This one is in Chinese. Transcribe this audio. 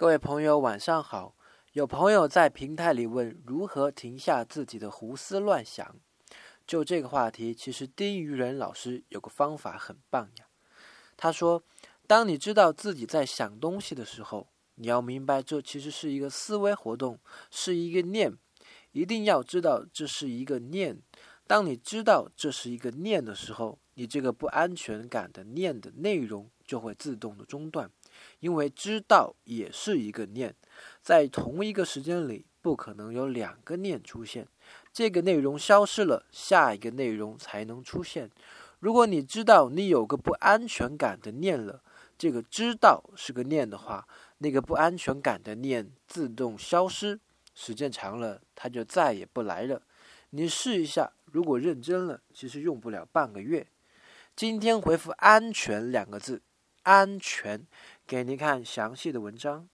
各位朋友，晚上好。有朋友在平台里问如何停下自己的胡思乱想。就这个话题，其实丁于仁老师有个方法很棒呀。他说，当你知道自己在想东西的时候，你要明白这其实是一个思维活动，是一个念。一定要知道这是一个念。当你知道这是一个念的时候，你这个不安全感的念的内容就会自动的中断。因为知道也是一个念，在同一个时间里不可能有两个念出现。这个内容消失了，下一个内容才能出现。如果你知道你有个不安全感的念了，这个知道是个念的话，那个不安全感的念自动消失，时间长了它就再也不来了。你试一下，如果认真了，其实用不了半个月。今天回复“安全”两个字。安全，给您看详细的文章。